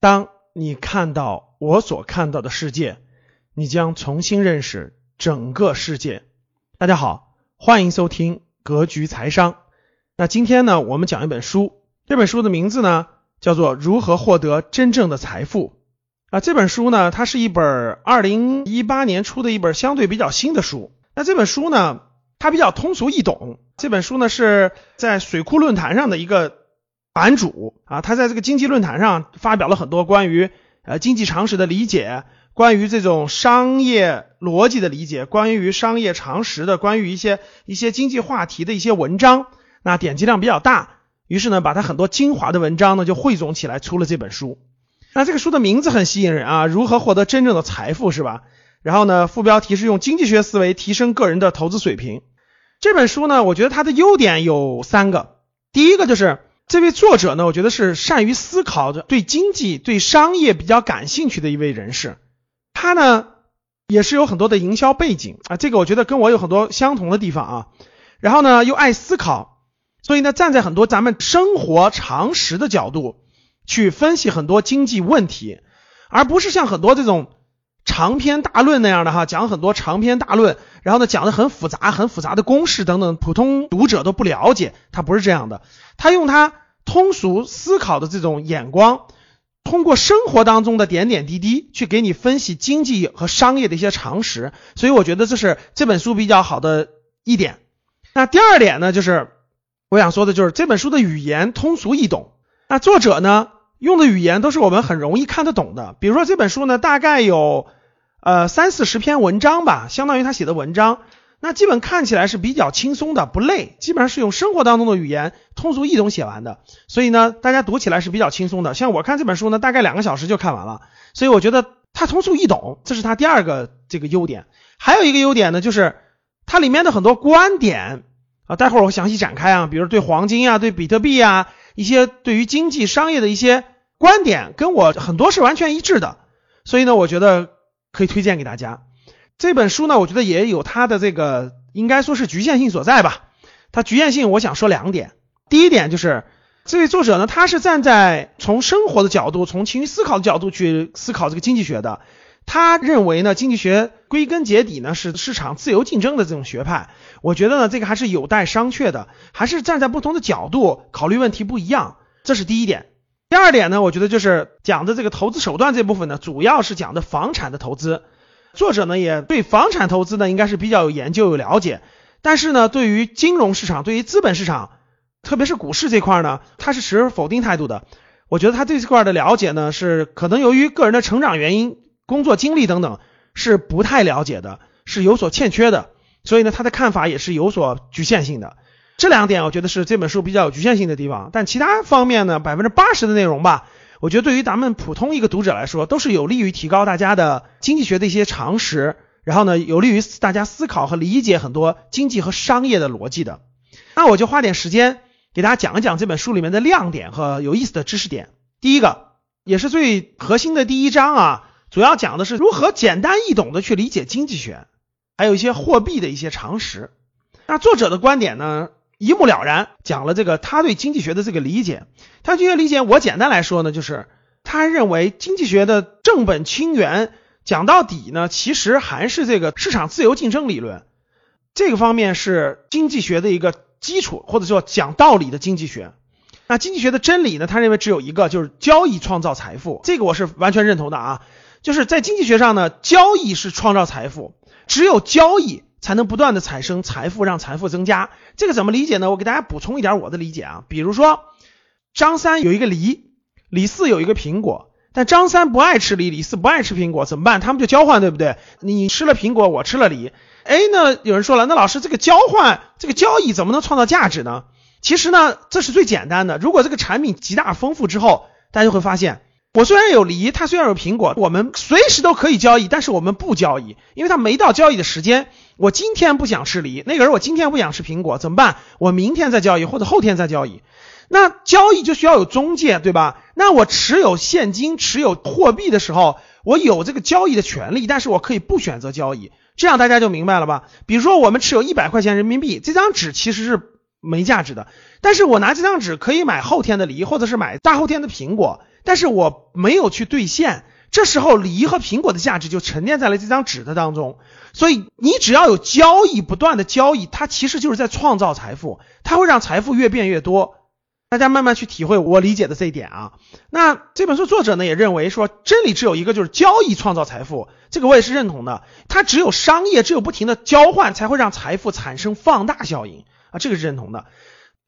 当你看到我所看到的世界，你将重新认识整个世界。大家好，欢迎收听格局财商。那今天呢，我们讲一本书，这本书的名字呢叫做《如何获得真正的财富》啊。这本书呢，它是一本二零一八年出的一本相对比较新的书。那这本书呢，它比较通俗易懂。这本书呢是在水库论坛上的一个版主啊，他在这个经济论坛上发表了很多关于呃经济常识的理解，关于这种商业逻辑的理解，关于商业常识的，关于一些一些经济话题的一些文章。那点击量比较大，于是呢，把他很多精华的文章呢就汇总起来出了这本书。那这个书的名字很吸引人啊，如何获得真正的财富是吧？然后呢，副标题是用经济学思维提升个人的投资水平。这本书呢，我觉得它的优点有三个。第一个就是这位作者呢，我觉得是善于思考的，对经济、对商业比较感兴趣的一位人士。他呢，也是有很多的营销背景啊，这个我觉得跟我有很多相同的地方啊。然后呢，又爱思考，所以呢，站在很多咱们生活常识的角度去分析很多经济问题，而不是像很多这种。长篇大论那样的哈，讲很多长篇大论，然后呢讲的很复杂、很复杂的公式等等，普通读者都不了解。他不是这样的，他用他通俗思考的这种眼光，通过生活当中的点点滴滴去给你分析经济和商业的一些常识。所以我觉得这是这本书比较好的一点。那第二点呢，就是我想说的就是这本书的语言通俗易懂。那作者呢？用的语言都是我们很容易看得懂的，比如说这本书呢，大概有呃三四十篇文章吧，相当于他写的文章，那基本看起来是比较轻松的，不累，基本上是用生活当中的语言通俗易懂写完的，所以呢，大家读起来是比较轻松的。像我看这本书呢，大概两个小时就看完了，所以我觉得它通俗易懂，这是它第二个这个优点。还有一个优点呢，就是它里面的很多观点啊，待会儿我详细展开啊，比如对黄金啊，对比特币啊。一些对于经济商业的一些观点跟我很多是完全一致的，所以呢，我觉得可以推荐给大家。这本书呢，我觉得也有它的这个应该说是局限性所在吧。它局限性，我想说两点。第一点就是这位作者呢，他是站在从生活的角度，从情绪思考的角度去思考这个经济学的。他认为呢，经济学归根结底呢是市场自由竞争的这种学派。我觉得呢，这个还是有待商榷的，还是站在不同的角度考虑问题不一样，这是第一点。第二点呢，我觉得就是讲的这个投资手段这部分呢，主要是讲的房产的投资。作者呢也对房产投资呢应该是比较有研究有了解，但是呢，对于金融市场，对于资本市场，特别是股市这块呢，他是持否定态度的。我觉得他对这块的了解呢，是可能由于个人的成长原因。工作经历等等是不太了解的，是有所欠缺的，所以呢，他的看法也是有所局限性的。这两点我觉得是这本书比较有局限性的地方，但其他方面呢，百分之八十的内容吧，我觉得对于咱们普通一个读者来说，都是有利于提高大家的经济学的一些常识，然后呢，有利于大家思考和理解很多经济和商业的逻辑的。那我就花点时间给大家讲一讲这本书里面的亮点和有意思的知识点。第一个也是最核心的第一章啊。主要讲的是如何简单易懂的去理解经济学，还有一些货币的一些常识。那作者的观点呢，一目了然，讲了这个他对经济学的这个理解。他经济学理解，我简单来说呢，就是他认为经济学的正本清源，讲到底呢，其实还是这个市场自由竞争理论。这个方面是经济学的一个基础，或者说讲道理的经济学。那经济学的真理呢，他认为只有一个，就是交易创造财富。这个我是完全认同的啊。就是在经济学上呢，交易是创造财富，只有交易才能不断的产生财富，让财富增加。这个怎么理解呢？我给大家补充一点我的理解啊。比如说，张三有一个梨，李四有一个苹果，但张三不爱吃梨，李四不爱吃苹果，怎么办？他们就交换，对不对？你吃了苹果，我吃了梨。哎，那有人说了，那老师这个交换，这个交易怎么能创造价值呢？其实呢，这是最简单的。如果这个产品极大丰富之后，大家就会发现。我虽然有梨，它虽然有苹果，我们随时都可以交易，但是我们不交易，因为它没到交易的时间。我今天不想吃梨，那个人我今天不想吃苹果，怎么办？我明天再交易，或者后天再交易。那交易就需要有中介，对吧？那我持有现金、持有货币的时候，我有这个交易的权利，但是我可以不选择交易。这样大家就明白了吧？比如说我们持有一百块钱人民币，这张纸其实是没价值的，但是我拿这张纸可以买后天的梨，或者是买大后天的苹果。但是我没有去兑现，这时候梨和苹果的价值就沉淀在了这张纸的当中。所以你只要有交易，不断的交易，它其实就是在创造财富，它会让财富越变越多。大家慢慢去体会我理解的这一点啊。那这本书作者呢也认为说，真理只有一个，就是交易创造财富，这个我也是认同的。它只有商业，只有不停的交换，才会让财富产生放大效应啊，这个是认同的。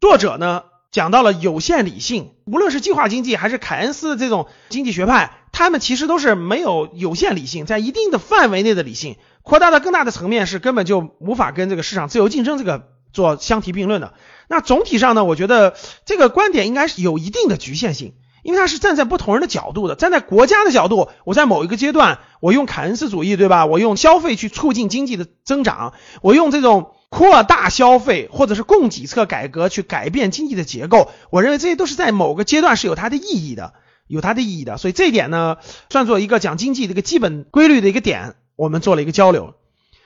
作者呢讲到了有限理性，无论是计划经济还是凯恩斯这种经济学派，他们其实都是没有有限理性，在一定的范围内的理性，扩大到更大的层面是根本就无法跟这个市场自由竞争这个做相提并论的。那总体上呢，我觉得这个观点应该是有一定的局限性，因为它是站在不同人的角度的。站在国家的角度，我在某一个阶段，我用凯恩斯主义，对吧？我用消费去促进经济的增长，我用这种扩大消费或者是供给侧改革去改变经济的结构。我认为这些都是在某个阶段是有它的意义的，有它的意义的。所以这一点呢，算作一个讲经济的一个基本规律的一个点，我们做了一个交流。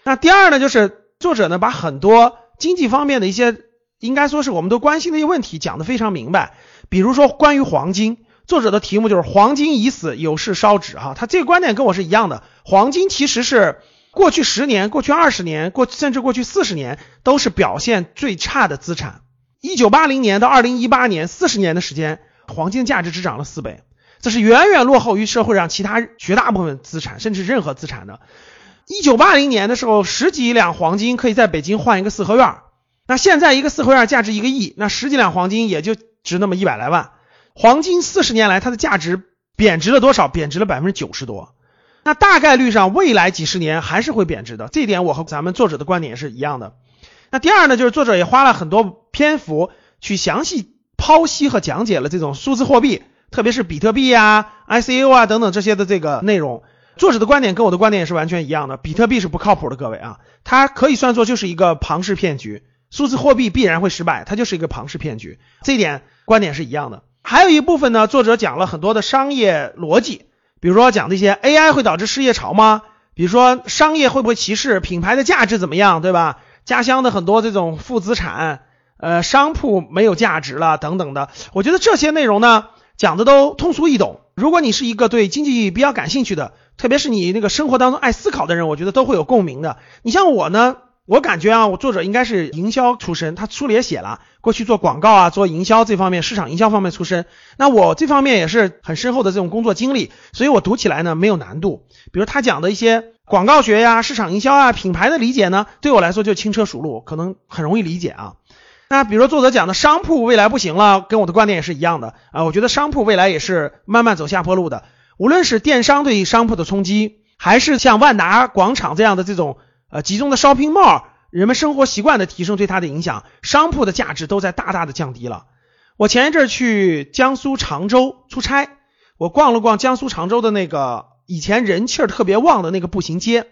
那第二呢，就是作者呢把很多经济方面的一些。应该说是我们都关心的一些问题，讲得非常明白。比如说关于黄金，作者的题目就是“黄金已死，有事烧纸”哈，他这个观点跟我是一样的。黄金其实是过去十年、过去二十年、过甚至过去四十年都是表现最差的资产。一九八零年到二零一八年四十年的时间，黄金价值只涨了四倍，这是远远落后于社会上其他绝大部分资产，甚至任何资产的。一九八零年的时候，十几两黄金可以在北京换一个四合院。那现在一个四合院价值一个亿，那十几两黄金也就值那么一百来万。黄金四十年来它的价值贬值了多少？贬值了百分之九十多。那大概率上未来几十年还是会贬值的，这一点我和咱们作者的观点是一样的。那第二呢，就是作者也花了很多篇幅去详细剖析和讲解了这种数字货币，特别是比特币啊、ICO 啊等等这些的这个内容。作者的观点跟我的观点也是完全一样的，比特币是不靠谱的，各位啊，它可以算作就是一个庞氏骗局。数字货币必然会失败，它就是一个庞氏骗局，这一点观点是一样的。还有一部分呢，作者讲了很多的商业逻辑，比如说讲这些 AI 会导致失业潮吗？比如说商业会不会歧视品牌的价值怎么样，对吧？家乡的很多这种负资产，呃，商铺没有价值了等等的。我觉得这些内容呢，讲的都通俗易懂。如果你是一个对经济比较感兴趣的，特别是你那个生活当中爱思考的人，我觉得都会有共鸣的。你像我呢？我感觉啊，我作者应该是营销出身，他书里也写了，过去做广告啊，做营销这方面，市场营销方面出身。那我这方面也是很深厚的这种工作经历，所以我读起来呢没有难度。比如他讲的一些广告学呀、市场营销啊、品牌的理解呢，对我来说就轻车熟路，可能很容易理解啊。那比如作者讲的商铺未来不行了，跟我的观点也是一样的啊。我觉得商铺未来也是慢慢走下坡路的，无论是电商对商铺的冲击，还是像万达广场这样的这种。呃，集中的 shopping mall，人们生活习惯的提升对它的影响，商铺的价值都在大大的降低了。我前一阵去江苏常州出差，我逛了逛江苏常州的那个以前人气儿特别旺的那个步行街，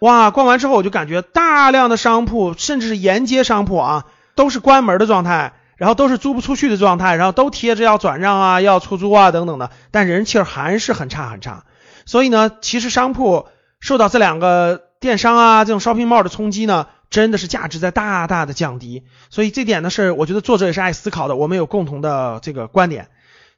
哇，逛完之后我就感觉大量的商铺，甚至是沿街商铺啊，都是关门的状态，然后都是租不出去的状态，然后都贴着要转让啊、要出租啊等等的，但人气儿还是很差很差。所以呢，其实商铺受到这两个。电商啊，这种 shopping mall 的冲击呢，真的是价值在大大的降低。所以这点呢，是我觉得作者也是爱思考的，我们有共同的这个观点。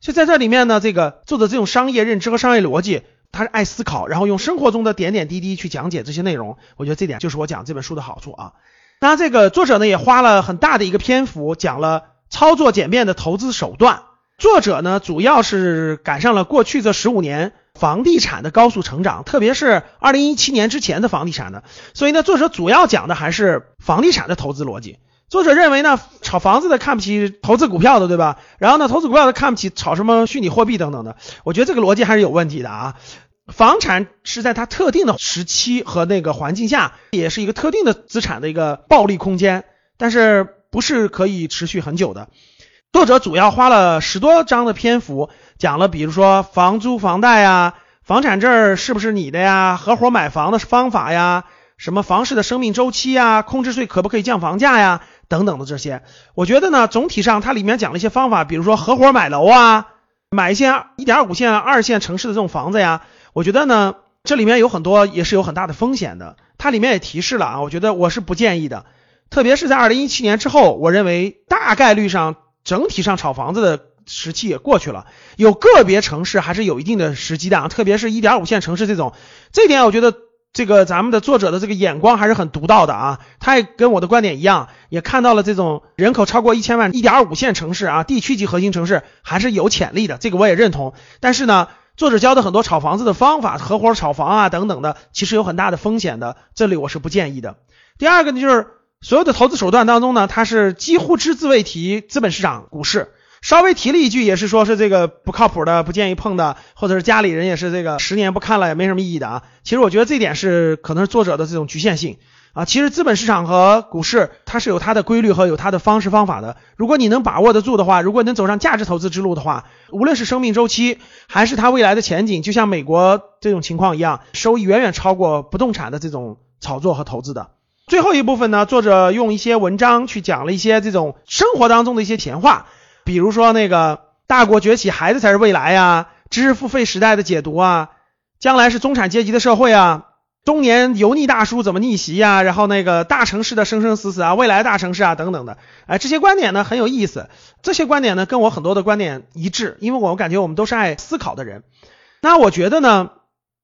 所以在这里面呢，这个作者这种商业认知和商业逻辑，他是爱思考，然后用生活中的点点滴滴去讲解这些内容。我觉得这点就是我讲这本书的好处啊。当然，这个作者呢也花了很大的一个篇幅讲了操作简便的投资手段。作者呢主要是赶上了过去这十五年。房地产的高速成长，特别是二零一七年之前的房地产的，所以呢，作者主要讲的还是房地产的投资逻辑。作者认为呢，炒房子的看不起投资股票的，对吧？然后呢，投资股票的看不起炒什么虚拟货币等等的。我觉得这个逻辑还是有问题的啊。房产是在它特定的时期和那个环境下，也是一个特定的资产的一个暴利空间，但是不是可以持续很久的。作者主要花了十多章的篇幅，讲了比如说房租、房贷呀，房产证是不是你的呀，合伙买房的方法呀，什么房市的生命周期呀，空置税可不可以降房价呀，等等的这些。我觉得呢，总体上它里面讲了一些方法，比如说合伙买楼啊，买一些一点五线、二线城市的这种房子呀。我觉得呢，这里面有很多也是有很大的风险的。它里面也提示了啊，我觉得我是不建议的，特别是在二零一七年之后，我认为大概率上。整体上炒房子的时期也过去了，有个别城市还是有一定的时机的啊，特别是一点五线城市这种，这点我觉得这个咱们的作者的这个眼光还是很独到的啊，他也跟我的观点一样，也看到了这种人口超过一千万一点五线城市啊，地区级核心城市还是有潜力的，这个我也认同。但是呢，作者教的很多炒房子的方法，合伙炒房啊等等的，其实有很大的风险的，这里我是不建议的。第二个呢，就是所有的投资手段当中呢，它是几乎只字未提资本市场、股市。稍微提了一句，也是说是这个不靠谱的，不建议碰的，或者是家里人也是这个十年不看了也没什么意义的啊。其实我觉得这点是可能是作者的这种局限性啊。其实资本市场和股市它是有它的规律和有它的方式方法的。如果你能把握得住的话，如果能走上价值投资之路的话，无论是生命周期还是它未来的前景，就像美国这种情况一样，收益远远超过不动产的这种炒作和投资的。最后一部分呢，作者用一些文章去讲了一些这种生活当中的一些闲话。比如说那个大国崛起，孩子才是未来呀，知识付费时代的解读啊，将来是中产阶级的社会啊，中年油腻大叔怎么逆袭呀，然后那个大城市的生生死死啊，未来大城市啊等等的，哎，这些观点呢很有意思，这些观点呢跟我很多的观点一致，因为我感觉我们都是爱思考的人。那我觉得呢，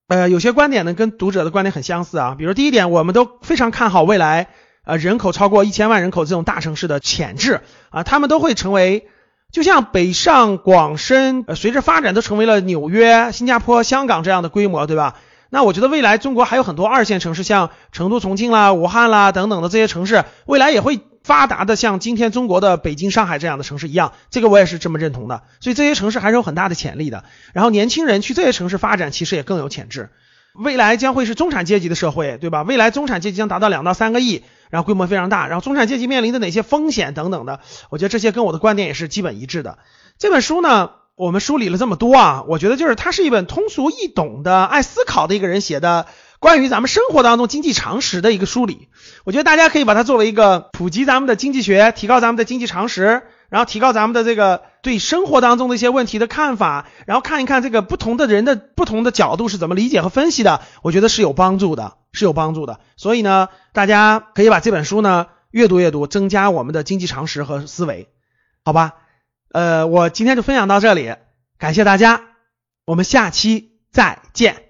呃，有些观点呢跟读者的观点很相似啊，比如第一点，我们都非常看好未来呃人口超过一千万人口这种大城市的潜质啊，他们都会成为。就像北上广深，呃，随着发展都成为了纽约、新加坡、香港这样的规模，对吧？那我觉得未来中国还有很多二线城市，像成都、重庆啦、武汉啦等等的这些城市，未来也会发达的像今天中国的北京、上海这样的城市一样。这个我也是这么认同的。所以这些城市还是有很大的潜力的。然后年轻人去这些城市发展，其实也更有潜质。未来将会是中产阶级的社会，对吧？未来中产阶级将达到两到三个亿。然后规模非常大，然后中产阶级面临的哪些风险等等的，我觉得这些跟我的观点也是基本一致的。这本书呢，我们梳理了这么多啊，我觉得就是它是一本通俗易懂的、爱思考的一个人写的关于咱们生活当中经济常识的一个梳理。我觉得大家可以把它作为一个普及咱们的经济学、提高咱们的经济常识，然后提高咱们的这个对生活当中的一些问题的看法，然后看一看这个不同的人的不同的角度是怎么理解和分析的，我觉得是有帮助的。是有帮助的，所以呢，大家可以把这本书呢阅读阅读，增加我们的经济常识和思维，好吧？呃，我今天就分享到这里，感谢大家，我们下期再见。